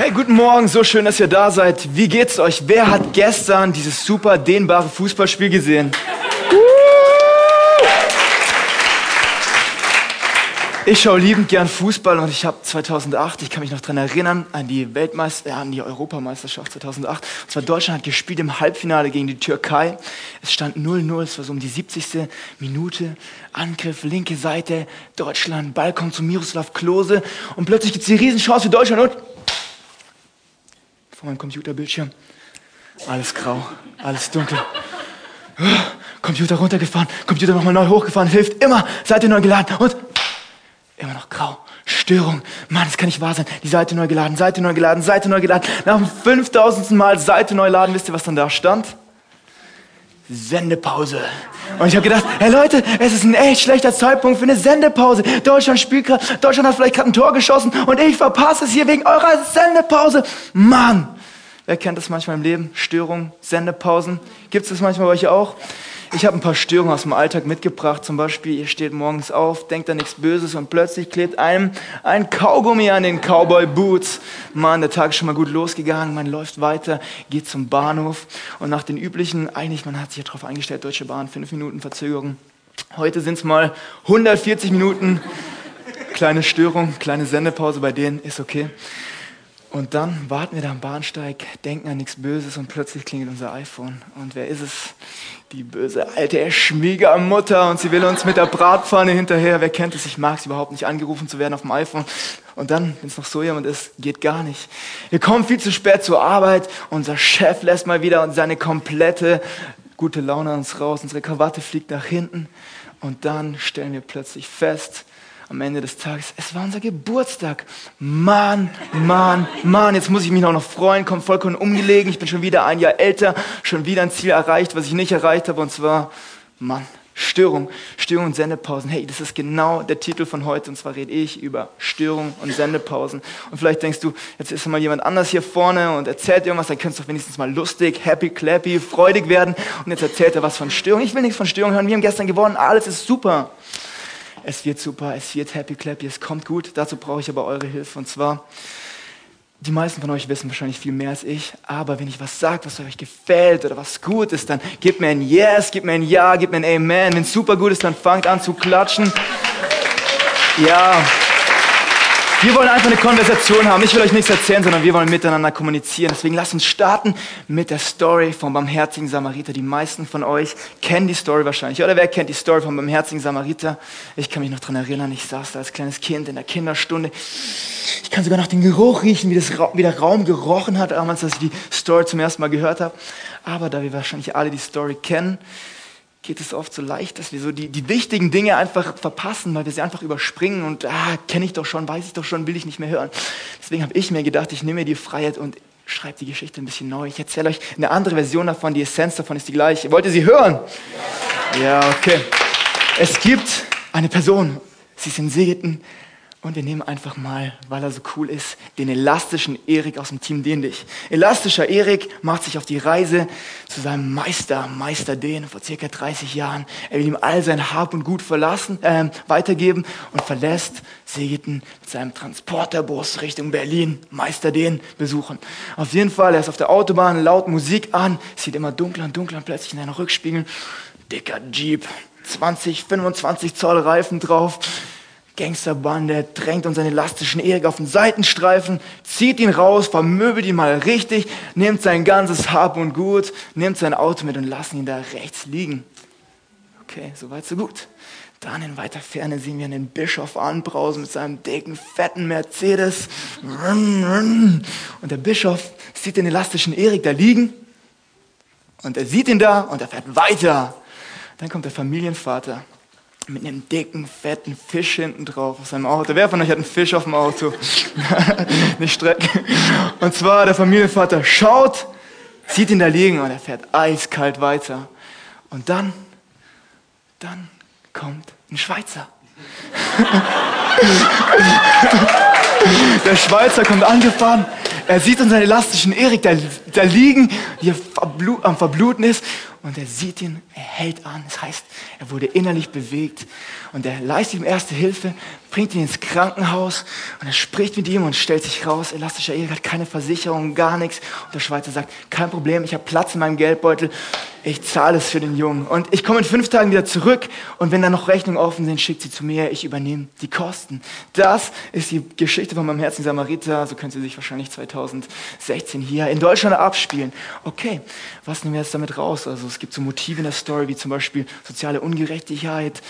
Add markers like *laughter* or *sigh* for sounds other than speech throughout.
Hey, guten Morgen, so schön, dass ihr da seid. Wie geht's euch? Wer hat gestern dieses super dehnbare Fußballspiel gesehen? Ich schaue liebend gern Fußball und ich habe 2008, ich kann mich noch dran erinnern, an die Weltmeister, äh, an die Europameisterschaft 2008. Und zwar Deutschland hat gespielt im Halbfinale gegen die Türkei. Es stand 0-0, es war so um die 70. Minute. Angriff, linke Seite, Deutschland, Ball kommt zu Miroslav Klose und plötzlich gibt es die Riesenchance für Deutschland und vor meinem Computerbildschirm. Alles grau, alles dunkel. Computer runtergefahren, Computer nochmal neu hochgefahren, hilft immer, Seite neu geladen und immer noch grau. Störung. Mann, das kann nicht wahr sein. Die Seite neu geladen, Seite neu geladen, Seite neu geladen. Nach dem 5000. Mal Seite neu laden, wisst ihr, was dann da stand? Sendepause. Und ich habe gedacht, hey Leute, es ist ein echt schlechter Zeitpunkt für eine Sendepause. Deutschland spielt gerade, Deutschland hat vielleicht gerade ein Tor geschossen und ich verpasse es hier wegen eurer Sendepause. Mann! Wer kennt das manchmal im Leben? Störungen, Sendepausen. Gibt es das manchmal bei euch auch? Ich habe ein paar Störungen aus dem Alltag mitgebracht. Zum Beispiel, ihr steht morgens auf, denkt an nichts Böses und plötzlich klebt einem ein Kaugummi an den Cowboy Boots. Mann, der Tag ist schon mal gut losgegangen. Man läuft weiter, geht zum Bahnhof und nach den üblichen, eigentlich, man hat sich ja darauf eingestellt, Deutsche Bahn, fünf Minuten Verzögerung. Heute sind es mal 140 Minuten. Kleine Störung, kleine Sendepause bei denen, ist okay. Und dann warten wir da am Bahnsteig, denken an nichts Böses und plötzlich klingelt unser iPhone. Und wer ist es? Die böse alte Schwiegermutter und sie will uns mit der Bratpfanne hinterher. Wer kennt es? Ich mag es überhaupt nicht, angerufen zu werden auf dem iPhone. Und dann, wenn es noch so jemand ist, geht gar nicht. Wir kommen viel zu spät zur Arbeit. Unser Chef lässt mal wieder seine komplette gute Laune uns raus. Unsere Krawatte fliegt nach hinten. Und dann stellen wir plötzlich fest, am Ende des Tages, es war unser Geburtstag. Mann, Mann, Mann, jetzt muss ich mich auch noch freuen, kommt vollkommen umgelegen. Ich bin schon wieder ein Jahr älter, schon wieder ein Ziel erreicht, was ich nicht erreicht habe, und zwar, Mann, Störung, Störung und Sendepausen. Hey, das ist genau der Titel von heute, und zwar rede ich über Störung und Sendepausen. Und vielleicht denkst du, jetzt ist mal jemand anders hier vorne und erzählt irgendwas, dann könntest du wenigstens mal lustig, happy, clappy, freudig werden. Und jetzt erzählt er was von Störung. Ich will nichts von Störung hören, wir haben gestern gewonnen, alles ist super es wird super, es wird happy clappy, es kommt gut. Dazu brauche ich aber eure Hilfe. Und zwar, die meisten von euch wissen wahrscheinlich viel mehr als ich, aber wenn ich was sage, was euch gefällt oder was gut ist, dann gebt mir ein Yes, gebt mir ein Ja, gebt mir ein Amen. Wenn es super gut ist, dann fangt an zu klatschen. Ja. Wir wollen einfach eine Konversation haben. Ich will euch nichts erzählen, sondern wir wollen miteinander kommunizieren. Deswegen lasst uns starten mit der Story vom barmherzigen Samariter. Die meisten von euch kennen die Story wahrscheinlich. Oder wer kennt die Story vom barmherzigen Samariter? Ich kann mich noch dran erinnern, ich saß da als kleines Kind in der Kinderstunde. Ich kann sogar noch den Geruch riechen, wie, das, wie der Raum gerochen hat, damals, als ich die Story zum ersten Mal gehört habe. Aber da wir wahrscheinlich alle die Story kennen, geht es oft so leicht, dass wir so die, die wichtigen Dinge einfach verpassen, weil wir sie einfach überspringen und ah, kenne ich doch schon, weiß ich doch schon, will ich nicht mehr hören. Deswegen habe ich mir gedacht, ich nehme mir die Freiheit und schreibe die Geschichte ein bisschen neu. Ich erzähle euch eine andere Version davon, die Essenz davon ist die gleiche. Wollt ihr sie hören? Ja, okay. Es gibt eine Person, sie ist in Segeten, und wir nehmen einfach mal, weil er so cool ist, den elastischen Erik aus dem Team Den dich. Elastischer Erik macht sich auf die Reise zu seinem Meister, Meister Den, vor circa 30 Jahren. Er will ihm all sein Hab und Gut verlassen, äh, weitergeben und verlässt Segeten mit seinem Transporterbus Richtung Berlin, Meister Den besuchen. Auf jeden Fall, er ist auf der Autobahn, laut Musik an, sieht immer dunkler und dunkler und plötzlich in seinen Rückspiegel, dicker Jeep, 20, 25 Zoll Reifen drauf, Gangsterbande drängt unseren elastischen Erik auf den Seitenstreifen, zieht ihn raus, vermöbelt ihn mal richtig, nimmt sein ganzes Hab und Gut, nimmt sein Auto mit und lassen ihn da rechts liegen. Okay, soweit so gut. Dann in weiter Ferne sehen wir einen Bischof anbrausen mit seinem dicken, fetten Mercedes. Und der Bischof sieht den elastischen Erik da liegen und er sieht ihn da und er fährt weiter. Dann kommt der Familienvater mit einem dicken, fetten Fisch hinten drauf auf seinem Auto. Wer von euch hat einen Fisch auf dem Auto? *laughs* Nicht strecken. Und zwar der Familienvater schaut, sieht ihn da liegen und er fährt eiskalt weiter. Und dann, dann kommt ein Schweizer. der Schweizer kommt angefahren, er sieht unseren elastischen Erik da, da liegen, hier am Verbluten ist und er sieht ihn, er hält an. Das heißt, er wurde innerlich bewegt und er leistet ihm erste Hilfe, bringt ihn ins Krankenhaus und er spricht mit ihm und stellt sich raus, elastischer Ehe hat keine Versicherung, gar nichts. Und der Schweizer sagt, kein Problem, ich habe Platz in meinem Geldbeutel, ich zahle es für den Jungen. Und ich komme in fünf Tagen wieder zurück und wenn da noch Rechnungen offen sind, schickt sie zu mir, ich übernehme die Kosten. Das ist die Geschichte von meinem Herzen Samariter, so können Sie sich wahrscheinlich 2016 hier in Deutschland abspielen. Okay, was nehmen wir jetzt damit raus? Also es gibt so Motive in der Story, wie zum Beispiel soziale Ungerechtigkeit,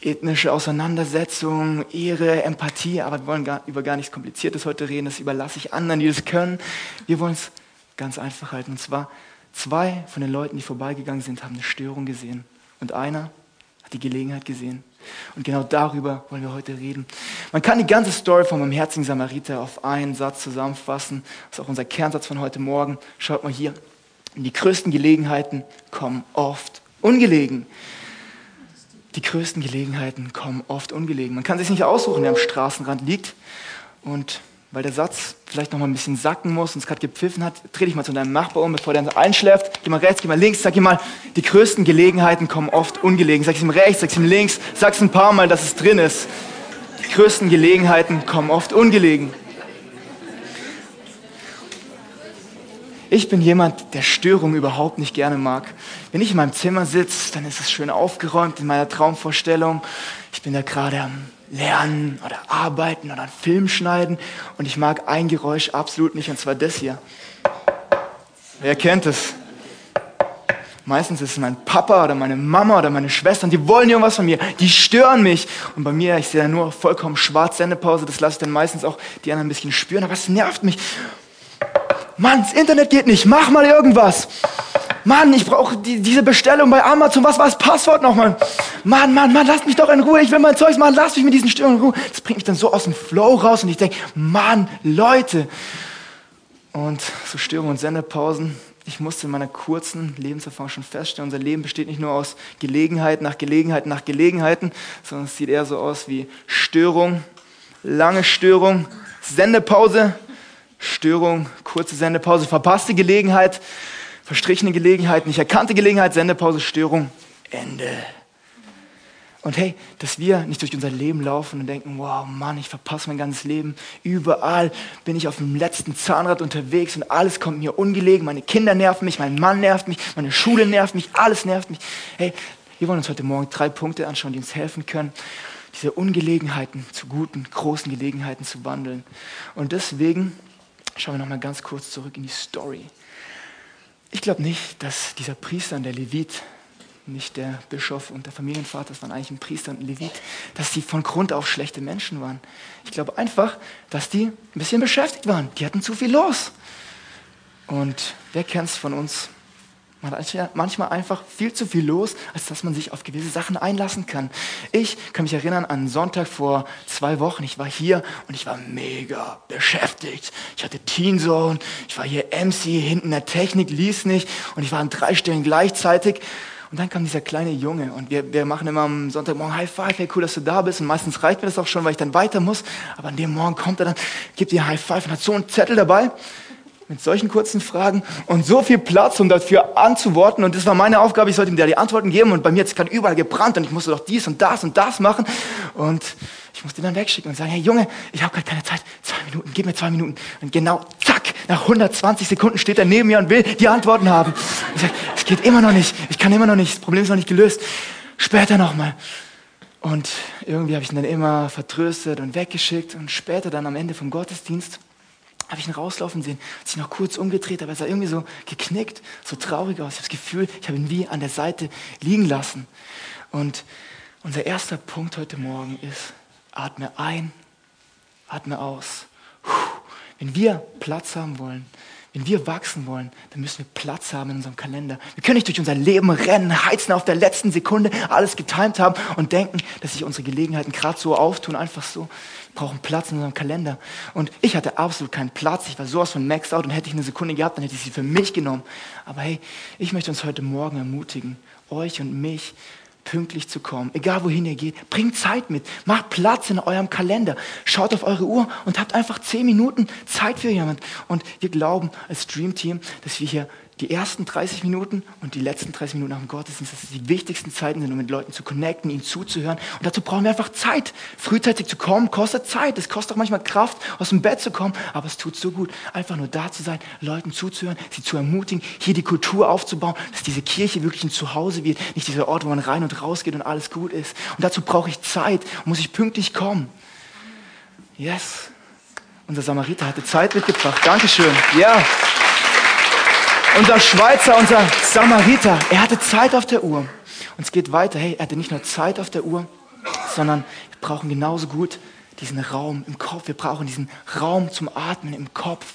ethnische Auseinandersetzung, Ehre, Empathie, aber wir wollen gar, über gar nichts Kompliziertes heute reden, das überlasse ich anderen, die das können. Wir wollen es ganz einfach halten. Und zwar, zwei von den Leuten, die vorbeigegangen sind, haben eine Störung gesehen. Und einer hat die Gelegenheit gesehen. Und genau darüber wollen wir heute reden. Man kann die ganze Story von meinem herzigen Samariter auf einen Satz zusammenfassen. Das ist auch unser Kernsatz von heute Morgen. Schaut mal hier. Die größten Gelegenheiten kommen oft ungelegen. Die größten Gelegenheiten kommen oft ungelegen. Man kann sich nicht aussuchen, wer am Straßenrand liegt. Und weil der Satz vielleicht noch mal ein bisschen sacken muss und es gerade gepfiffen hat, dreh dich mal zu deinem Nachbar um, bevor der einschläft. Geh mal rechts, geh mal links, sag ihm mal, die größten Gelegenheiten kommen oft ungelegen. Sag ihm rechts, sag ihm links, sag es ein paar Mal, dass es drin ist. Die größten Gelegenheiten kommen oft ungelegen. Ich bin jemand, der Störungen überhaupt nicht gerne mag. Wenn ich in meinem Zimmer sitze, dann ist es schön aufgeräumt in meiner Traumvorstellung. Ich bin da gerade am Lernen oder Arbeiten oder einen Film schneiden und ich mag ein Geräusch absolut nicht und zwar das hier. Wer kennt es? Meistens ist es mein Papa oder meine Mama oder meine Schwestern, die wollen irgendwas von mir, die stören mich. Und bei mir, ich sehe da nur vollkommen schwarz Sendepause, das lasse ich dann meistens auch die anderen ein bisschen spüren, aber es nervt mich. Mann, das Internet geht nicht, mach mal irgendwas. Mann, ich brauche die, diese Bestellung bei Amazon. Was war das Passwort nochmal? Mann, Mann, Mann, lass mich doch in Ruhe. Ich will mein Zeugs machen. Lass mich mit diesen Störungen in Ruhe. Das bringt mich dann so aus dem Flow raus und ich denke, Mann, Leute. Und so Störungen und Sendepausen. Ich musste in meiner kurzen Lebenserfahrung schon feststellen, unser Leben besteht nicht nur aus Gelegenheit nach Gelegenheit nach Gelegenheiten, sondern es sieht eher so aus wie Störung, lange Störung, Sendepause, Störung, kurze Sendepause, verpasste Gelegenheit, verstrichene Gelegenheit, nicht erkannte Gelegenheit, Sendepause, Störung, Ende. Und hey, dass wir nicht durch unser Leben laufen und denken, wow, Mann, ich verpasse mein ganzes Leben. Überall bin ich auf dem letzten Zahnrad unterwegs und alles kommt mir ungelegen. Meine Kinder nerven mich, mein Mann nervt mich, meine Schule nervt mich, alles nervt mich. Hey, wir wollen uns heute Morgen drei Punkte anschauen, die uns helfen können, diese Ungelegenheiten zu guten, großen Gelegenheiten zu wandeln. Und deswegen schauen wir nochmal ganz kurz zurück in die Story. Ich glaube nicht, dass dieser Priester und der Levit, nicht der Bischof und der Familienvater, das waren eigentlich ein Priester und ein Levit, dass die von Grund auf schlechte Menschen waren. Ich glaube einfach, dass die ein bisschen beschäftigt waren. Die hatten zu viel los. Und wer kennt es von uns? Man hat manchmal einfach viel zu viel los, als dass man sich auf gewisse Sachen einlassen kann. Ich kann mich erinnern an einen Sonntag vor zwei Wochen. Ich war hier und ich war mega beschäftigt. Ich hatte Teen Zone, ich war hier MC, hinten der Technik ließ nicht und ich war an drei Stellen gleichzeitig. Und dann kam dieser kleine Junge und wir, wir machen immer am Sonntagmorgen High Five, hey cool, dass du da bist. Und meistens reicht mir das auch schon, weil ich dann weiter muss. Aber an dem Morgen kommt er dann, gibt dir High Five und hat so einen Zettel dabei mit solchen kurzen Fragen und so viel Platz, um dafür anzuworten. Und das war meine Aufgabe, ich sollte ihm da die Antworten geben. Und bei mir hat es gerade überall gebrannt und ich musste doch dies und das und das machen. Und ich musste ihn dann wegschicken und sagen, hey Junge, ich habe gerade keine Zeit, zwei Minuten, gib mir zwei Minuten. Und genau, zack, nach 120 Sekunden steht er neben mir und will die Antworten haben. Ich sage, es geht immer noch nicht, ich kann immer noch nicht, das Problem ist noch nicht gelöst. Später nochmal. Und irgendwie habe ich ihn dann immer vertröstet und weggeschickt. Und später dann am Ende vom Gottesdienst habe ich ihn rauslaufen sehen, hat sich noch kurz umgedreht, aber er sah irgendwie so geknickt, so traurig aus. Ich habe das Gefühl, ich habe ihn wie an der Seite liegen lassen. Und unser erster Punkt heute Morgen ist, atme ein, atme aus. Wenn wir Platz haben wollen, wenn wir wachsen wollen, dann müssen wir Platz haben in unserem Kalender. Wir können nicht durch unser Leben rennen, heizen auf der letzten Sekunde, alles getimt haben und denken, dass sich unsere Gelegenheiten gerade so auftun, einfach so. Wir brauchen Platz in unserem Kalender. Und ich hatte absolut keinen Platz. Ich war sowas von maxed out und hätte ich eine Sekunde gehabt, dann hätte ich sie für mich genommen. Aber hey, ich möchte uns heute Morgen ermutigen, euch und mich, pünktlich zu kommen, egal wohin ihr geht. Bringt Zeit mit, macht Platz in eurem Kalender, schaut auf eure Uhr und habt einfach zehn Minuten Zeit für jemand. Und wir glauben als Dream Team, dass wir hier die ersten 30 Minuten und die letzten 30 Minuten nach dem Gottesdienst, dass es die wichtigsten Zeiten sind, um mit Leuten zu connecten, ihnen zuzuhören. Und dazu brauchen wir einfach Zeit. Frühzeitig zu kommen, kostet Zeit. Es kostet auch manchmal Kraft, aus dem Bett zu kommen, aber es tut so gut, einfach nur da zu sein, Leuten zuzuhören, sie zu ermutigen, hier die Kultur aufzubauen, dass diese Kirche wirklich ein Zuhause wird, nicht dieser Ort, wo man rein und raus geht und alles gut ist. Und dazu brauche ich Zeit, muss ich pünktlich kommen. Yes. Unser Samariter hatte Zeit mitgebracht. Dankeschön. Ja. Unser Schweizer, unser Samariter, er hatte Zeit auf der Uhr. Und es geht weiter. Hey, er hatte nicht nur Zeit auf der Uhr, sondern wir brauchen genauso gut diesen Raum im Kopf. Wir brauchen diesen Raum zum Atmen im Kopf.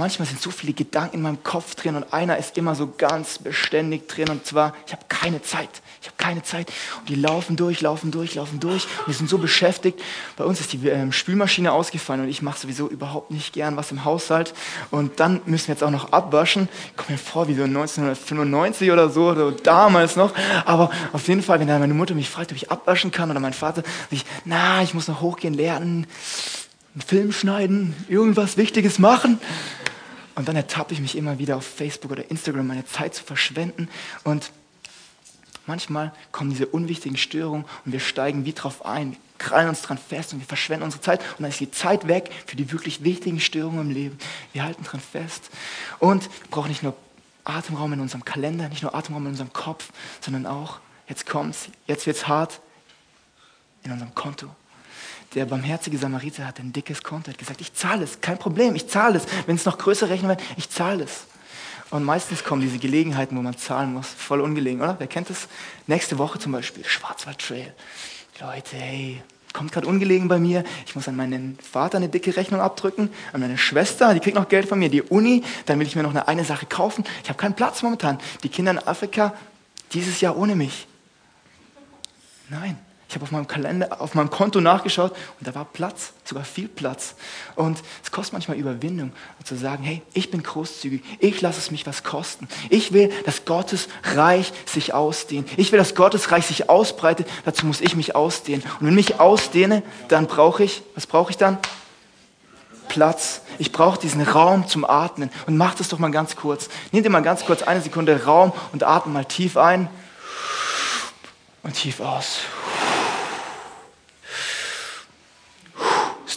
Manchmal sind so viele Gedanken in meinem Kopf drin und einer ist immer so ganz beständig drin und zwar, ich habe keine Zeit. Ich habe keine Zeit. Und die laufen durch, laufen durch, laufen durch. Und wir sind so beschäftigt. Bei uns ist die ähm, Spülmaschine ausgefallen und ich mache sowieso überhaupt nicht gern was im Haushalt. Und dann müssen wir jetzt auch noch abwaschen. Ich komme mir vor wie so 1995 oder so, oder damals noch. Aber auf jeden Fall, wenn dann meine Mutter mich fragt, ob ich abwaschen kann oder mein Vater, ich, na, ich muss noch hochgehen, lernen, einen Film schneiden, irgendwas Wichtiges machen. Und dann ertappe ich mich immer wieder auf Facebook oder Instagram meine Zeit zu verschwenden und Manchmal kommen diese unwichtigen Störungen und wir steigen wie drauf ein, krallen uns dran fest und wir verschwenden unsere Zeit und dann ist die Zeit weg für die wirklich wichtigen Störungen im Leben. Wir halten dran fest und brauchen nicht nur Atemraum in unserem Kalender, nicht nur Atemraum in unserem Kopf, sondern auch, jetzt kommt's, jetzt wird's hart, in unserem Konto. Der barmherzige Samariter hat ein dickes Konto, hat gesagt, ich zahle es, kein Problem, ich zahle es. Wenn es noch größer rechnen wird, ich zahle es. Und meistens kommen diese Gelegenheiten, wo man zahlen muss, voll ungelegen, oder? Wer kennt das? Nächste Woche zum Beispiel, Schwarzwald Trail. Leute, hey, kommt gerade ungelegen bei mir. Ich muss an meinen Vater eine dicke Rechnung abdrücken, an meine Schwester, die kriegt noch Geld von mir, die Uni, dann will ich mir noch eine, eine Sache kaufen. Ich habe keinen Platz momentan. Die Kinder in Afrika, dieses Jahr ohne mich. Nein. Ich habe auf meinem Kalender, auf meinem Konto nachgeschaut und da war Platz, sogar viel Platz. Und es kostet manchmal Überwindung, zu sagen, hey, ich bin großzügig, ich lasse es mich was kosten. Ich will, dass Gottes Reich sich ausdehnt. Ich will, dass Gottes Reich sich ausbreitet. Dazu muss ich mich ausdehnen. Und wenn ich ausdehne, dann brauche ich, was brauche ich dann? Platz. Ich brauche diesen Raum zum Atmen. Und mach das doch mal ganz kurz. Nehmt ihr mal ganz kurz eine Sekunde Raum und atmet mal tief ein und tief aus.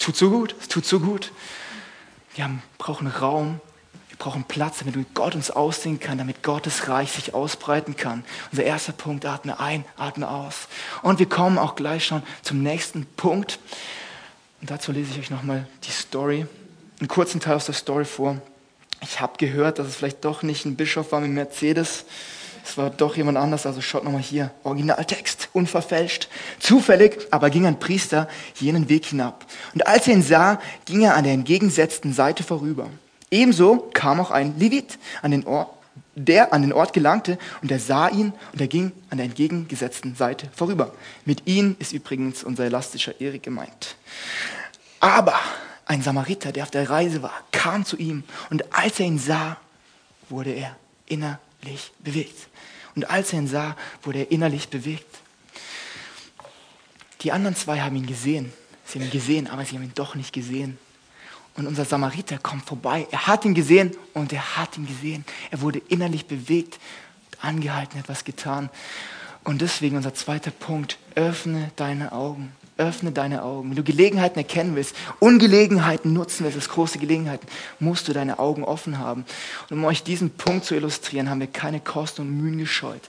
Tut so gut, es tut so gut. Wir haben, brauchen Raum, wir brauchen Platz, damit Gott uns ausdehnen kann, damit Gottes Reich sich ausbreiten kann. Unser erster Punkt, atme ein, atme aus. Und wir kommen auch gleich schon zum nächsten Punkt. Und dazu lese ich euch nochmal die Story, einen kurzen Teil aus der Story vor. Ich habe gehört, dass es vielleicht doch nicht ein Bischof war mit Mercedes, es war doch jemand anders, also schaut nochmal hier. Originaltext, unverfälscht. Zufällig aber ging ein Priester jenen Weg hinab. Und als er ihn sah, ging er an der entgegengesetzten Seite vorüber. Ebenso kam auch ein Levit an den Ort, der an den Ort gelangte und er sah ihn und er ging an der entgegengesetzten Seite vorüber. Mit ihm ist übrigens unser elastischer Erik gemeint. Aber ein Samariter, der auf der Reise war, kam zu ihm und als er ihn sah, wurde er innerlich bewegt. Und als er ihn sah, wurde er innerlich bewegt. Die anderen zwei haben ihn gesehen. Sie haben ihn gesehen, aber sie haben ihn doch nicht gesehen. Und unser Samariter kommt vorbei. Er hat ihn gesehen und er hat ihn gesehen. Er wurde innerlich bewegt, angehalten, etwas getan. Und deswegen unser zweiter Punkt, öffne deine Augen. Öffne deine Augen. Wenn du Gelegenheiten erkennen willst, Ungelegenheiten nutzen willst, als große Gelegenheiten, musst du deine Augen offen haben. Und um euch diesen Punkt zu illustrieren, haben wir keine Kosten und Mühen gescheut.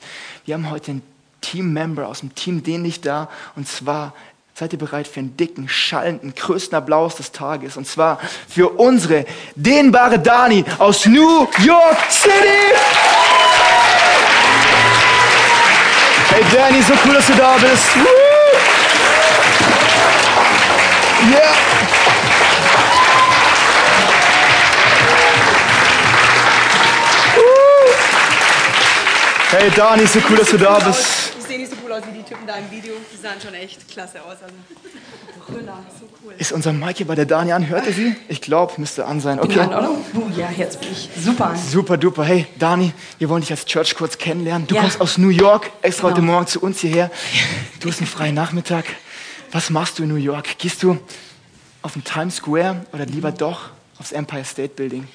Wir haben heute einen Team-Member aus dem Team den nicht da. Und zwar seid ihr bereit für einen dicken, schallenden, größten Applaus des Tages. Und zwar für unsere dehnbare Dani aus New York City. Hey Danny, so cool, dass du da bist. Yeah. Hey Dani, so cool, dass du da bist. Ich sehe nicht so cool aus wie die Typen da im Video. Die sahen schon echt klasse aus. Also, Brüller, so cool. Ist unser Mikey bei der Dani an? Hört ihr sie? Ich glaube, müsste an sein. Okay. An, oder? Uh, ja, jetzt bin ich super. Super duper. Hey, Dani, wir wollen dich als Church kurz kennenlernen. Du ja. kommst aus New York, extra genau. heute Morgen zu uns hierher. Du hast einen freien Nachmittag. Was machst du in New York? Gehst du auf den Times Square oder lieber doch aufs Empire State Building?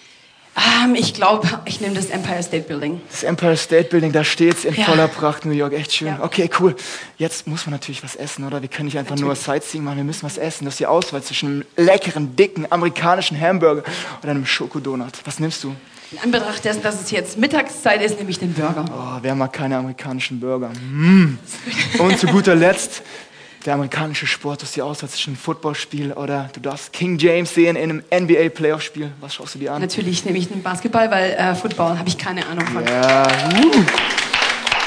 Ähm, ich glaube, ich nehme das Empire State Building. Das Empire State Building, da steht's in Ja. voller Pracht, New York, echt schön. Ja. Okay, cool. Jetzt muss man natürlich was essen, oder? Wir können nicht einfach nur Sightseeing machen, wir müssen was essen. Das ist die Auswahl zwischen einem leckeren, dicken, amerikanischen Hamburger oder einem Schokodonut. Was nimmst du? In Anbetracht dessen, dass es jetzt Mittagszeit ist, nehme ich den Burger. Oh, wer mag keine amerikanischen Burger? Mm. Und zu guter Letzt, der amerikanische Sport, das ist die einem Footballspiel oder du darfst King James sehen in einem NBA Playoff-Spiel. Was schaust du dir an? Natürlich nehme ich den Basketball, weil äh, Football habe ich keine Ahnung von. Ja, uh.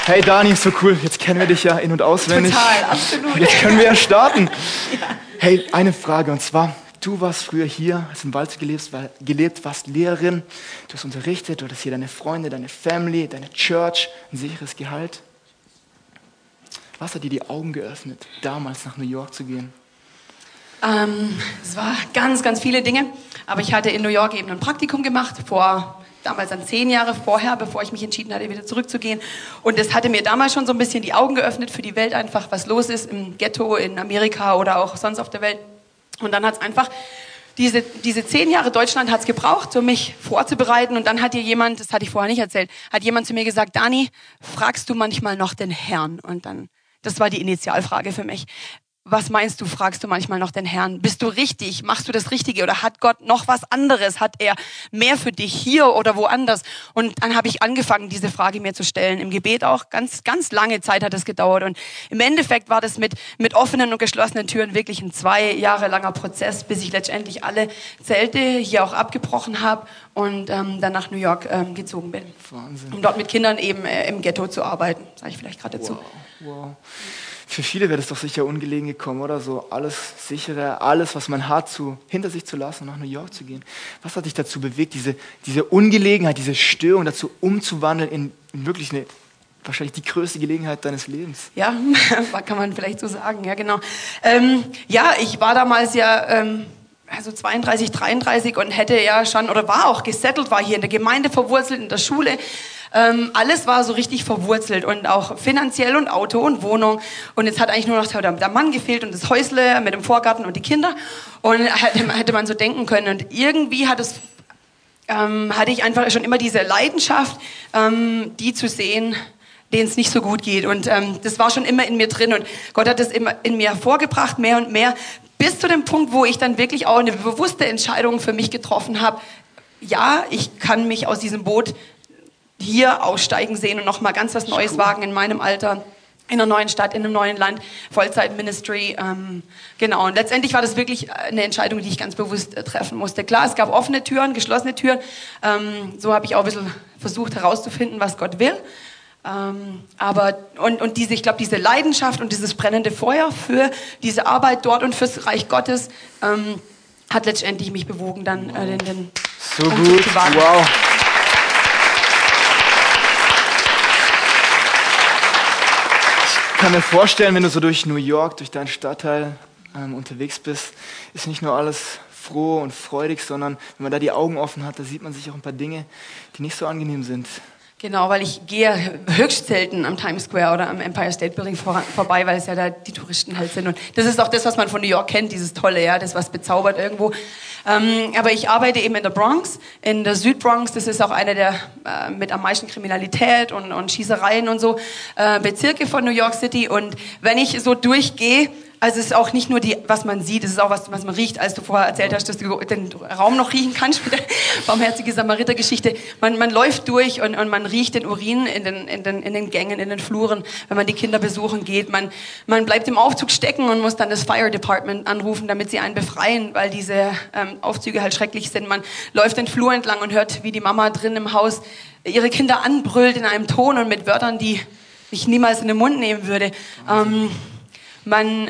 Hey Dani, so cool. Jetzt kennen wir dich ja in- und auswendig. Total, absolut. Jetzt können wir ja starten. *laughs* Hey, eine Frage und zwar, du warst früher hier, hast im Wald gelebt, war- gelebt, warst Lehrerin, du hast unterrichtet, du hattest hier deine Freunde, deine Family, deine Church, ein sicheres Gehalt. Was hat dir die Augen geöffnet, damals nach New York zu gehen? Ähm, es war ganz, ganz viele Dinge. Aber ich hatte in New York eben ein Praktikum gemacht, vor damals dann zehn Jahre vorher, bevor ich mich entschieden hatte, wieder zurückzugehen. Und das hatte mir damals schon so ein bisschen die Augen geöffnet für die Welt einfach, was los ist im Ghetto in Amerika oder auch sonst auf der Welt. Und dann hat es einfach diese, diese zehn Jahre Deutschland hat es gebraucht, um mich vorzubereiten. Und dann hat dir jemand, das hatte ich vorher nicht erzählt, hat jemand zu mir gesagt, Dani, fragst du manchmal noch den Herrn? Und dann, das war die Initialfrage für mich. Was meinst du, fragst du manchmal noch den Herrn? Bist du richtig? Machst du das Richtige? Oder hat Gott noch was anderes? Hat er mehr für dich hier oder woanders? Und dann habe ich angefangen, diese Frage mir zu stellen. Im Gebet auch. Ganz, ganz lange Zeit hat es gedauert. Und im Endeffekt war das mit, mit offenen und geschlossenen Türen wirklich ein zwei Jahre langer Prozess, bis ich letztendlich alle Zelte hier auch abgebrochen habe und ähm, dann nach New York ähm, gezogen bin. Wahnsinn. Um dort mit Kindern eben äh, im Ghetto zu arbeiten, sage ich vielleicht gerade dazu. Wow. Für viele wäre das doch sicher ungelegen gekommen, oder? So alles sichere, alles, was man hat, zu, hinter sich zu lassen und nach New York zu gehen. Was hat dich dazu bewegt, diese, diese Ungelegenheit, diese Störung dazu umzuwandeln in, in wirklich eine, wahrscheinlich die größte Gelegenheit deines Lebens? Ja, *laughs* kann man vielleicht so sagen, ja genau. Ähm, ja, ich war damals ja ähm, also 32, 33 und hätte ja schon oder war auch gesettelt, war hier in der Gemeinde verwurzelt, in der Schule. Ähm, alles war so richtig verwurzelt und auch finanziell und Auto und Wohnung. Und jetzt hat eigentlich nur noch der, Mann gefehlt und das Häusle mit dem Vorgarten und die Kinder. Und *laughs* hätte man so denken können. Und irgendwie hat es ähm, hatte ich einfach schon immer diese Leidenschaft, ähm, die zu sehen, denen es nicht so gut geht. Und ähm, das war schon immer in mir drin. Und Gott hat das immer in mir hervorgebracht, mehr und mehr, bis zu dem Punkt, wo ich dann wirklich auch eine bewusste Entscheidung für mich getroffen habe. Ja, ich kann mich aus diesem Boot hier aussteigen sehen und nochmal ganz was Neues wagen in meinem Alter. In einer neuen Stadt, in einem neuen Land, Vollzeit-Ministry. Ähm, genau, und letztendlich war das wirklich eine Entscheidung, die ich ganz bewusst äh, treffen musste. Klar, es gab offene Türen, geschlossene Türen. Ähm, so habe ich auch ein bisschen versucht herauszufinden, was Gott will. Ähm, aber, und, und diese, ich glaube, diese Leidenschaft und dieses brennende Feuer für diese Arbeit dort und fürs Reich Gottes ähm, hat letztendlich mich bewogen, dann äh, den, den So gut, wow. Kann mir vorstellen, wenn du so durch New York, durch deinen Stadtteil ähm, unterwegs bist, ist nicht nur alles froh und freudig, sondern wenn man da die Augen offen hat, da sieht man sich auch ein paar Dinge, die nicht so angenehm sind. Genau, weil ich gehe höchst selten am Times Square oder am Empire State Building vor, vorbei, weil es ja da die Touristen halt sind. Und das ist auch das, was man von New York kennt, dieses Tolle, ja, das, was bezaubert irgendwo. Ähm, aber ich arbeite eben in der Bronx, in der Südbronx. Das ist auch eine der äh, mit am meisten Kriminalität und, und Schießereien und so äh, Bezirke von New York City. Und wenn ich so durchgehe, also es ist auch nicht nur die, was man sieht, es ist auch was, was man riecht, als du vorher erzählt hast, dass du den Raum noch riechen kannst *laughs* mit der barmherzige Samariter-Geschichte. Man, man läuft durch und, und man riecht den Urin in den, in, den, in den Gängen, in den Fluren, wenn man die Kinder besuchen geht. Man, man bleibt im Aufzug stecken und muss dann das Fire Department anrufen, damit sie einen befreien, weil diese ähm, Aufzüge halt schrecklich sind. Man läuft den Flur entlang und hört, wie die Mama drin im Haus ihre Kinder anbrüllt in einem Ton und mit Wörtern, die ich niemals in den Mund nehmen würde. Ähm, man,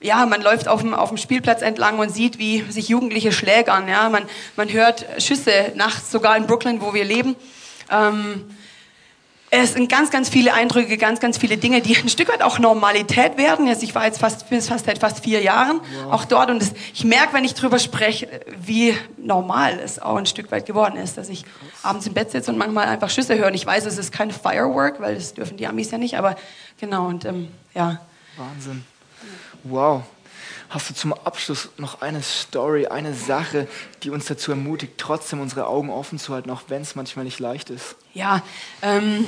ja, man läuft auf dem, auf dem Spielplatz entlang und sieht, wie sich Jugendliche schlägern. Ja? Man, man hört Schüsse nachts, sogar in Brooklyn, wo wir leben. Ähm, es sind ganz, ganz viele Eindrücke, ganz, ganz viele Dinge, die ein Stück weit auch Normalität werden. Jetzt, ich war jetzt fast, bin fast seit fast vier Jahren auch dort und es, ich merke, wenn ich drüber spreche, wie normal es auch ein Stück weit geworden ist, dass ich abends im Bett sitze und manchmal einfach Schüsse höre. Und ich weiß, es ist kein Firework, weil das dürfen die Amis ja nicht, aber genau und ähm, ja. Wahnsinn. Wow. Hast du zum Abschluss noch eine Story, eine Sache, die uns dazu ermutigt, trotzdem unsere Augen offen zu halten, auch wenn es manchmal nicht leicht ist? Ja, ähm,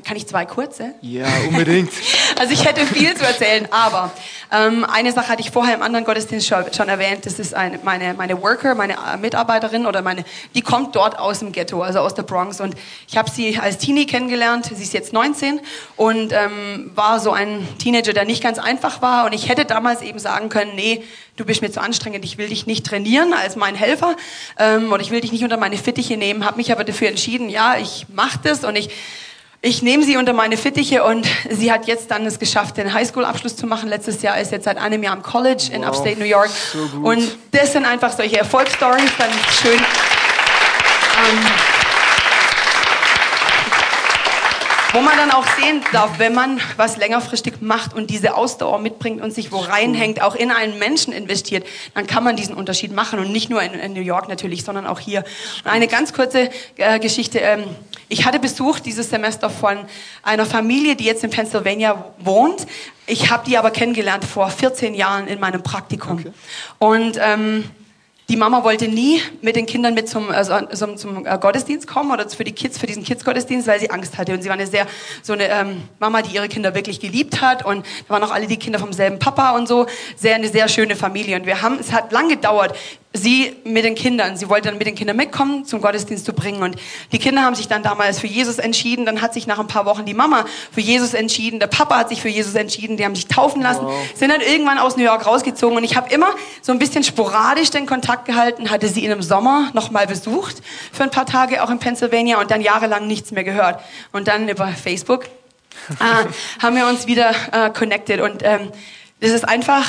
kann ich zwei kurze? Ja, unbedingt. *laughs* also ich hätte viel zu erzählen, aber ähm, eine Sache hatte ich vorher im anderen Gottesdienst schon, erwähnt. Das ist eine, meine, meine Worker, meine äh, Mitarbeiterin oder meine, die kommt dort aus dem Ghetto, also aus der Bronx. Und ich habe sie als Teenie kennengelernt. Sie ist jetzt 19 und ähm, war so ein Teenager, der nicht ganz einfach war. Und ich hätte damals eben sagen können, nee, du bist mir zu anstrengend, ich will dich nicht trainieren als mein Helfer ähm, oder ich will dich nicht unter meine Fittiche nehmen. Habe mich aber dafür entschieden, ja, ich mache das und ich ich nehme sie unter meine Fittiche und sie hat jetzt dann es geschafft, den Highschool-Abschluss zu machen. Letztes Jahr ist jetzt seit einem Jahr am College wow, in Upstate New York. So und das sind einfach solche Erfolgsstories, dann schön. Ähm, wo man dann auch sehen darf, wenn man was längerfristig macht und diese Ausdauer mitbringt und sich wo reinhängt, auch in einen Menschen investiert, dann kann man diesen Unterschied machen und nicht nur in, in New York natürlich, sondern auch hier. Und eine ganz kurze äh, Geschichte. Ähm, ich hatte Besuch dieses Semester von einer Familie, die jetzt in Pennsylvania wohnt. Ich habe die aber kennengelernt vor 14 Jahren in meinem Praktikum. Okay. Und ähm, die Mama wollte nie mit den Kindern mit zum, also zum, zum äh, Gottesdienst kommen oder für die Kids, für diesen Kids-Gottesdienst, weil sie Angst hatte. Und sie war eine sehr, so eine ähm, Mama, die ihre Kinder wirklich geliebt hat. Und da waren auch alle die Kinder vom selben Papa und so. Sehr, eine sehr schöne Familie. Und wir haben, es hat lang gedauert, sie mit den Kindern, sie wollte dann mit den Kindern mitkommen, zum Gottesdienst zu bringen. Und die Kinder haben sich dann damals für Jesus entschieden. Dann hat sich nach ein paar Wochen die Mama für Jesus entschieden. Der Papa hat sich für Jesus entschieden. Die haben sich taufen lassen, wow. sind dann irgendwann aus New York rausgezogen. Und ich habe immer so ein bisschen sporadisch den Kontakt gehalten, hatte sie in im Sommer nochmal besucht für ein paar Tage, auch in Pennsylvania, und dann jahrelang nichts mehr gehört. Und dann über Facebook äh, *laughs* haben wir uns wieder äh, connected. Und ähm, das ist einfach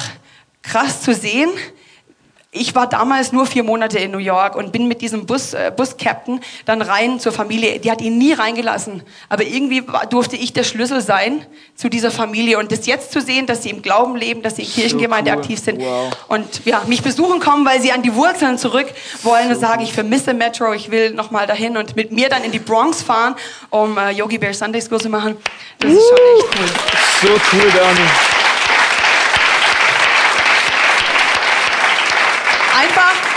krass zu sehen, ich war damals nur vier Monate in New York und bin mit diesem Bus, äh, Bus-Captain dann rein zur Familie. Die hat ihn nie reingelassen. Aber irgendwie durfte ich der Schlüssel sein zu dieser Familie. Und das jetzt zu sehen, dass sie im Glauben leben, dass sie in Kirchengemeinde so cool. aktiv sind wow. und ja, mich besuchen kommen, weil sie an die Wurzeln zurück wollen so und sagen, ich vermisse Metro, ich will nochmal dahin und mit mir dann in die Bronx fahren, um äh, Yogi Bear Sunday School zu machen. Das ist schon echt cool. So cool, Daniel.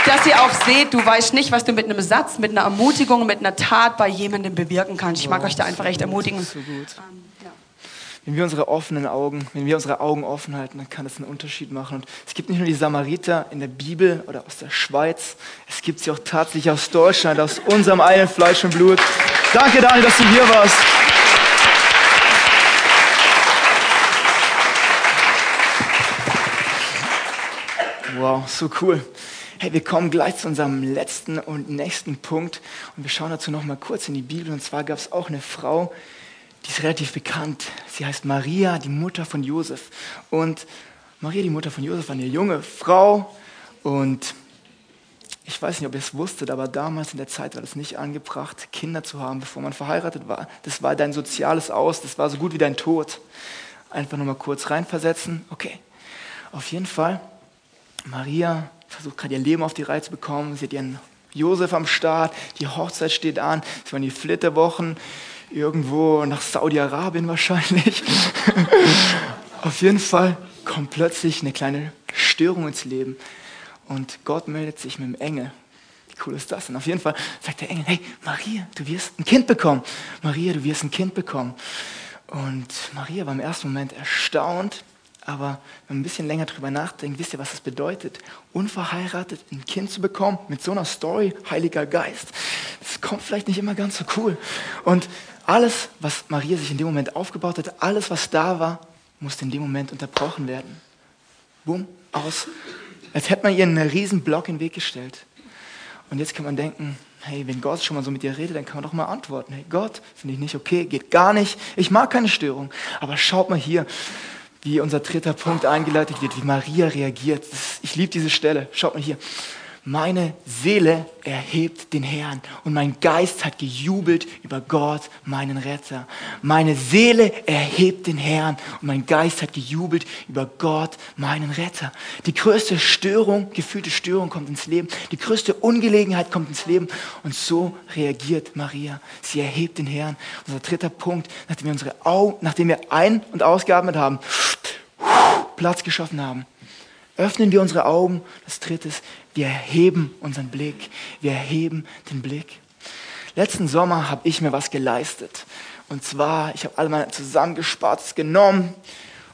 Dass ihr auch seht, du weißt nicht, was du mit einem Satz, mit einer Ermutigung, mit einer Tat bei jemandem bewirken kannst. Ich mag euch da einfach echt ermutigen. So gut. Ähm, wenn wir unsere offenen Augen, wenn wir unsere Augen offen halten, dann kann das einen Unterschied machen. Und es gibt nicht nur die Samariter in der Bibel oder aus der Schweiz, es gibt sie auch tatsächlich aus Deutschland, aus unserem eigenen Fleisch und Blut. Danke, Daniel, dass du hier warst. Wow, so cool. Hey, wir kommen gleich zu unserem letzten und nächsten Punkt und wir schauen dazu noch mal kurz in die Bibel. Und zwar gab es auch eine Frau, die ist relativ bekannt. Sie heißt Maria, die Mutter von Josef. Und Maria, die Mutter von Josef, war eine junge Frau und ich weiß nicht, ob ihr es wusstet, aber damals in der Zeit war das nicht angebracht, Kinder zu haben, bevor man verheiratet war. Das war dein soziales Aus, das war so gut wie dein Tod. Einfach nur mal kurz reinversetzen. Okay, auf jeden Fall, Maria versucht gerade ihr Leben auf die Reihe zu bekommen. Sie hat ihren Josef am Start, die Hochzeit steht an, es waren die Flitterwochen, irgendwo nach Saudi-Arabien wahrscheinlich. *laughs* auf jeden Fall kommt plötzlich eine kleine Störung ins Leben und Gott meldet sich mit dem Engel. Wie cool ist das denn? Auf jeden Fall sagt der Engel, hey Maria, du wirst ein Kind bekommen. Maria, du wirst ein Kind bekommen. Und Maria war im ersten Moment erstaunt, aber wenn man ein bisschen länger drüber nachdenkt, wisst ihr, was das bedeutet? Unverheiratet ein Kind zu bekommen mit so einer Story, Heiliger Geist. Das kommt vielleicht nicht immer ganz so cool. Und alles, was Maria sich in dem Moment aufgebaut hat, alles, was da war, musste in dem Moment unterbrochen werden. Boom, aus. Als hätte man ihr einen riesen Block in den Weg gestellt. Und jetzt kann man denken, hey, wenn Gott schon mal so mit dir redet, dann kann man doch mal antworten. Hey, Gott, finde ich nicht okay, geht gar nicht. Ich mag keine Störung. Aber schaut mal hier, wie unser dritter Punkt eingeleitet wird, wie Maria reagiert. Ich liebe diese Stelle. Schaut mal hier. Meine Seele erhebt den Herrn und mein Geist hat gejubelt über Gott, meinen Retter. Meine Seele erhebt den Herrn und mein Geist hat gejubelt über Gott, meinen Retter. Die größte Störung, gefühlte Störung kommt ins Leben. Die größte Ungelegenheit kommt ins Leben und so reagiert Maria. Sie erhebt den Herrn. Unser dritter Punkt, nachdem wir unsere Augen, nachdem wir ein- und ausgeatmet haben, Platz geschaffen haben, Öffnen wir unsere Augen. Das dritte ist, wir erheben unseren Blick. Wir erheben den Blick. Letzten Sommer habe ich mir was geleistet. Und zwar, ich habe alle meine zusammengespartes genommen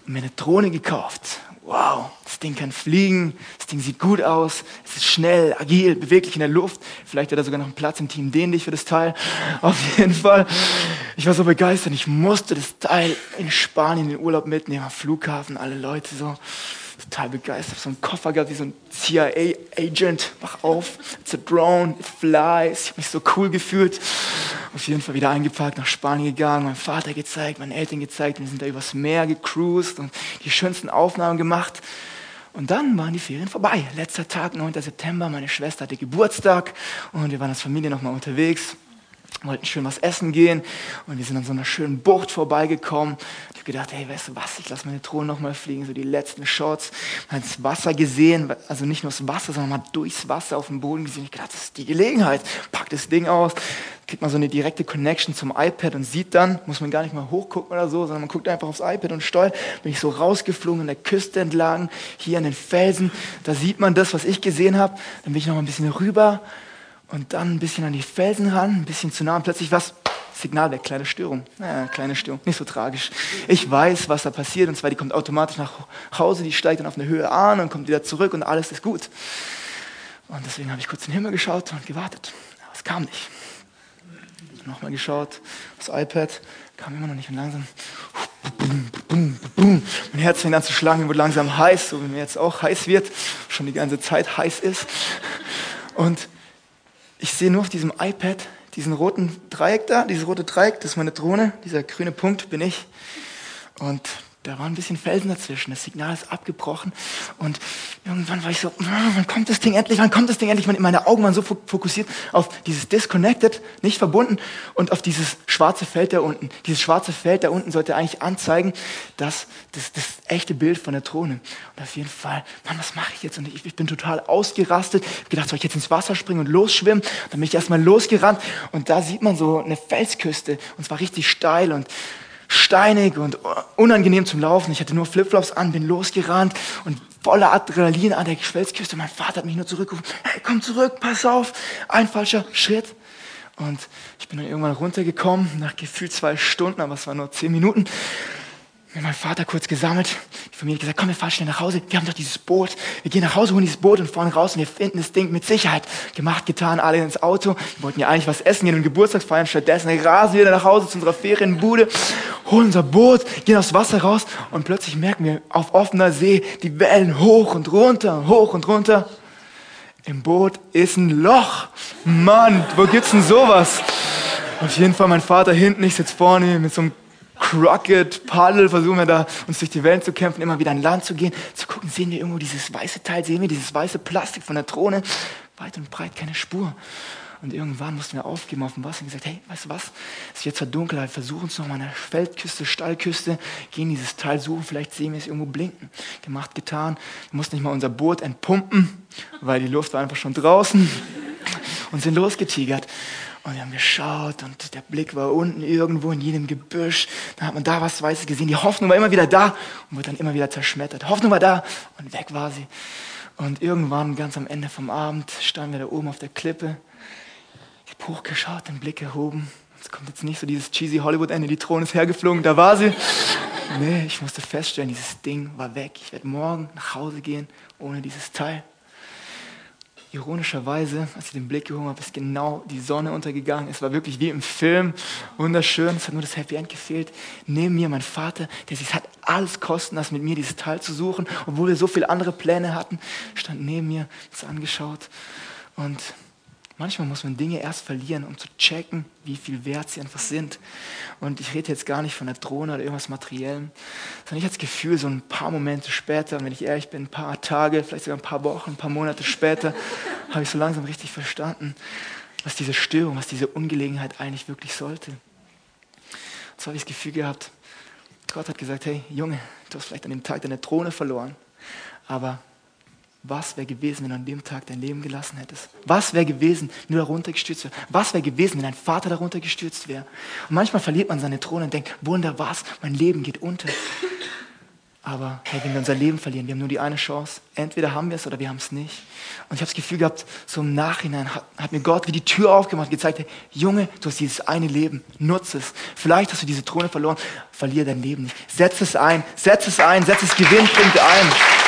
und mir eine Drohne gekauft. Wow, das Ding kann fliegen, das Ding sieht gut aus, es ist schnell, agil, beweglich in der Luft. Vielleicht hat er sogar noch einen Platz im Team dich für das Teil. *laughs* Auf jeden Fall. Ich war so begeistert, ich musste das Teil in Spanien in den Urlaub mitnehmen, am Flughafen, alle Leute so total begeistert. So einen Koffer gehabt wie so ein CIA-Agent. Wach auf, it's a drone, it flies. Ich habe mich so cool gefühlt. Auf jeden Fall wieder eingepackt, nach Spanien gegangen, meinem Vater gezeigt, meinen Eltern gezeigt. Wir sind da übers Meer gecruised und die schönsten Aufnahmen gemacht. Und dann waren die Ferien vorbei. Letzter Tag, 9. September, meine Schwester hatte Geburtstag und wir waren als Familie nochmal unterwegs wollten schön was essen gehen und wir sind an so einer schönen Bucht vorbeigekommen. Ich habe gedacht, hey, weißt du was, ich lasse meine Drohne nochmal fliegen, so die letzten Shots. Man hat das Wasser gesehen, also nicht nur das Wasser, sondern man hat durchs Wasser auf dem Boden gesehen. Ich gedacht, das ist die Gelegenheit. Pack das Ding aus, kriegt man so eine direkte Connection zum iPad und sieht dann, muss man gar nicht mal hochgucken oder so, sondern man guckt einfach aufs iPad und steuert. Bin ich so rausgeflogen an der Küste entlang, hier an den Felsen. Da sieht man das, was ich gesehen habe. Dann bin ich noch mal ein bisschen rüber und dann ein bisschen an die Felsen ran, ein bisschen zu nah und plötzlich was, Signal weg, kleine Störung. Naja, kleine Störung, nicht so tragisch. Ich weiß, was da passiert und zwar, die kommt automatisch nach Hause, die steigt dann auf eine Höhe an und kommt wieder zurück und alles ist gut. Und deswegen habe ich kurz in den Himmel geschaut und gewartet. Aber es kam nicht. Nochmal geschaut, das iPad kam immer noch nicht und langsam. Mein Herz fängt an zu schlagen, wird langsam heiß, so wie mir jetzt auch heiß wird, schon die ganze Zeit heiß ist. Und ich sehe nur auf diesem iPad diesen roten Dreieck da, dieses rote Dreieck, das ist meine Drohne, dieser grüne Punkt bin ich. Und da war ein bisschen Felsen dazwischen, das Signal ist abgebrochen und irgendwann war ich so, wann kommt das Ding endlich, wann kommt das Ding endlich? Meine Augen waren so fokussiert auf dieses Disconnected, nicht verbunden und auf dieses schwarze Feld da unten. Dieses schwarze Feld da unten sollte eigentlich anzeigen, dass das, das echte Bild von der Drohne. Und auf jeden Fall, Mann, was mache ich jetzt? Und ich, ich bin total ausgerastet, ich gedacht, soll ich jetzt ins Wasser springen und losschwimmen? Dann bin ich erstmal losgerannt und da sieht man so eine Felsküste und zwar richtig steil und steinig und unangenehm zum Laufen. Ich hatte nur Flipflops an, bin losgerannt und voller Adrenalin an der Schwelzküste. Mein Vater hat mich nur zurückgerufen, hey, komm zurück, pass auf, ein falscher Schritt. Und ich bin dann irgendwann runtergekommen, nach gefühlt zwei Stunden, aber es waren nur zehn Minuten mir mein Vater kurz gesammelt. Die Familie hat gesagt, komm, wir fahren schnell nach Hause. Wir haben doch dieses Boot. Wir gehen nach Hause, holen dieses Boot und fahren raus und wir finden das Ding mit Sicherheit. Gemacht, getan, alle ins Auto. Wir wollten ja eigentlich was essen gehen und Geburtstag feiern. Stattdessen rasen wir wieder nach Hause zu unserer Ferienbude, holen unser Boot, gehen aufs Wasser raus und plötzlich merken wir auf offener See die Wellen hoch und runter, hoch und runter. Im Boot ist ein Loch. Mann, wo gibt's denn sowas? Auf jeden Fall mein Vater hinten, ich sitze vorne mit so einem Crockett, Paddel, versuchen wir da uns durch die Wellen zu kämpfen, immer wieder an Land zu gehen, zu gucken, sehen wir irgendwo dieses weiße Teil, sehen wir dieses weiße Plastik von der Drohne, weit und breit keine Spur. Und irgendwann mussten wir aufgeben auf dem Wasser und gesagt, hey, weißt du was, es ist jetzt zwar dunkel, aber wir versuchen es nochmal an der Feldküste, Stallküste, gehen dieses Teil suchen, vielleicht sehen wir es irgendwo blinken. Gemacht, getan. Wir mussten nicht mal unser Boot entpumpen, weil die Luft war einfach schon draußen *laughs* und sind losgetigert. Und wir haben geschaut und der Blick war unten irgendwo in jedem Gebüsch. Dann hat man da was Weißes gesehen. Die Hoffnung war immer wieder da und wird dann immer wieder zerschmettert. Hoffnung war da und weg war sie. Und irgendwann, ganz am Ende vom Abend, standen wir da oben auf der Klippe. Ich habe hochgeschaut, den Blick erhoben. Es kommt jetzt nicht so dieses cheesy Hollywood-Ende, die Drohne ist hergeflogen, da war sie. Nee, ich musste feststellen, dieses Ding war weg. Ich werde morgen nach Hause gehen ohne dieses Teil. Ironischerweise, als ich den Blick gehoben habe, ist genau die Sonne untergegangen. Es war wirklich wie im Film, wunderschön. Es hat nur das Happy End gefehlt. Neben mir mein Vater, der sich hat alles kosten lassen, mit mir dieses Teil zu suchen, obwohl wir so viele andere Pläne hatten, stand neben mir, hat es angeschaut und Manchmal muss man Dinge erst verlieren, um zu checken, wie viel wert sie einfach sind. Und ich rede jetzt gar nicht von der Drohne oder irgendwas Materiellem, sondern ich habe das Gefühl, so ein paar Momente später, wenn ich ehrlich bin, ein paar Tage, vielleicht sogar ein paar Wochen, ein paar Monate später, *laughs* habe ich so langsam richtig verstanden, was diese Störung, was diese Ungelegenheit eigentlich wirklich sollte. Und so habe ich das Gefühl gehabt, Gott hat gesagt, hey Junge, du hast vielleicht an dem Tag deine Drohne verloren, aber was wäre gewesen, wenn du an dem Tag dein Leben gelassen hättest? Was wäre gewesen, wenn du darunter gestürzt wärst? Was wäre gewesen, wenn dein Vater darunter gestürzt wäre? Und manchmal verliert man seine Throne und denkt, Wunder was, mein Leben geht unter. Aber hey, wenn wir unser Leben verlieren, wir haben nur die eine Chance. Entweder haben wir es oder wir haben es nicht. Und ich habe das Gefühl gehabt, so im Nachhinein hat, hat, mir Gott wie die Tür aufgemacht und gezeigt, hey, Junge, du hast dieses eine Leben, nutze es. Vielleicht hast du diese Throne verloren, verliere dein Leben nicht. Setz es ein, setz es ein, setz es Gewinnpunkt ein.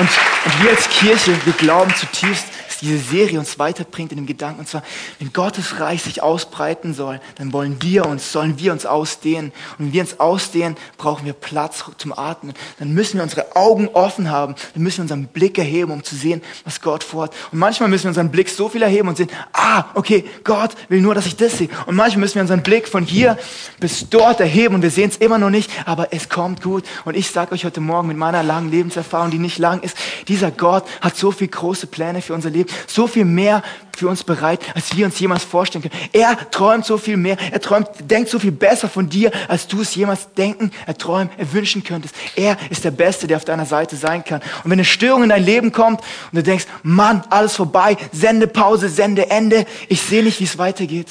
Und, und wir als Kirche, wir glauben zutiefst, diese Serie uns weiterbringt in dem Gedanken. Und zwar, wenn Gottes Reich sich ausbreiten soll, dann wollen wir uns, sollen wir uns ausdehnen. Und wenn wir uns ausdehnen, brauchen wir Platz zum Atmen. Dann müssen wir unsere Augen offen haben. Dann müssen wir unseren Blick erheben, um zu sehen, was Gott vorhat. Und manchmal müssen wir unseren Blick so viel erheben und sehen, ah, okay, Gott will nur, dass ich das sehe. Und manchmal müssen wir unseren Blick von hier bis dort erheben und wir sehen es immer noch nicht, aber es kommt gut. Und ich sage euch heute Morgen mit meiner langen Lebenserfahrung, die nicht lang ist, dieser Gott hat so viel große Pläne für unser Leben so viel mehr für uns bereit, als wir uns jemals vorstellen können. Er träumt so viel mehr. Er träumt, denkt so viel besser von dir, als du es jemals denken, erträumen, erwünschen könntest. Er ist der Beste, der auf deiner Seite sein kann. Und wenn eine Störung in dein Leben kommt und du denkst, Mann, alles vorbei, Sendepause, Sendeende, ich sehe nicht, wie es weitergeht.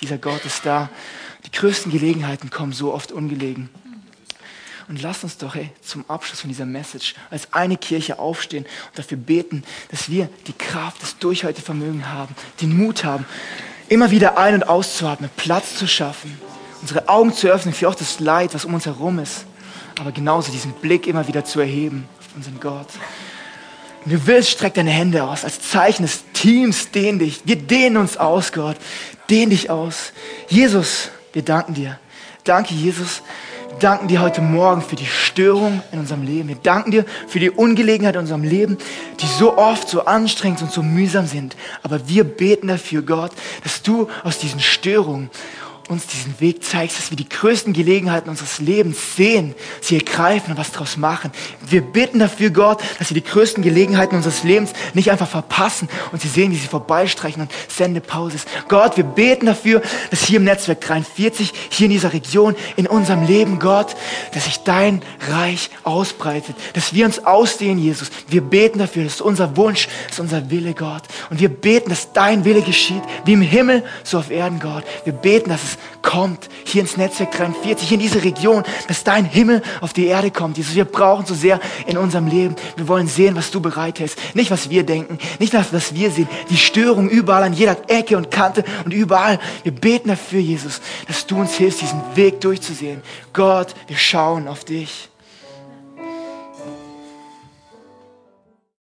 Dieser Gott ist da. Die größten Gelegenheiten kommen so oft ungelegen. Und lass uns doch hey, zum Abschluss von dieser Message als eine Kirche aufstehen und dafür beten, dass wir die Kraft, das Durchhaltevermögen haben, den Mut haben, immer wieder ein- und auszuatmen, Platz zu schaffen, unsere Augen zu öffnen für auch das Leid, was um uns herum ist, aber genauso diesen Blick immer wieder zu erheben auf unseren Gott. Wenn du willst, streck deine Hände aus als Zeichen des Teams, dehn dich. Wir dehnen uns aus, Gott. Dehn dich aus. Jesus, wir danken dir. Danke, Jesus, danken dir heute Morgen für die Störung in unserem Leben. Wir danken dir für die Ungelegenheit in unserem Leben, die so oft so anstrengend und so mühsam sind. Aber wir beten dafür, Gott, dass du aus diesen Störungen uns diesen Weg zeigst, dass wir die größten Gelegenheiten unseres Lebens sehen, sie ergreifen und was daraus machen. Wir bitten dafür, Gott, dass wir die größten Gelegenheiten unseres Lebens nicht einfach verpassen und sie sehen, wie sie vorbeistreichen und sende Pauses. Gott, wir beten dafür, dass hier im Netzwerk 43, hier in dieser Region, in unserem Leben, Gott, dass sich dein Reich ausbreitet, dass wir uns ausdehnen, Jesus. Wir beten dafür, das ist unser Wunsch, das ist unser Wille, Gott. Und wir beten, dass dein Wille geschieht, wie im Himmel, so auf Erden, Gott. Wir beten, dass es kommt hier ins Netzwerk 43, in diese Region, dass dein Himmel auf die Erde kommt. Jesus, wir brauchen so sehr in unserem Leben. Wir wollen sehen, was du bereit hast. Nicht, was wir denken, nicht das, was wir sehen. Die Störung überall an jeder Ecke und Kante und überall. Wir beten dafür, Jesus, dass du uns hilfst, diesen Weg durchzusehen. Gott, wir schauen auf dich.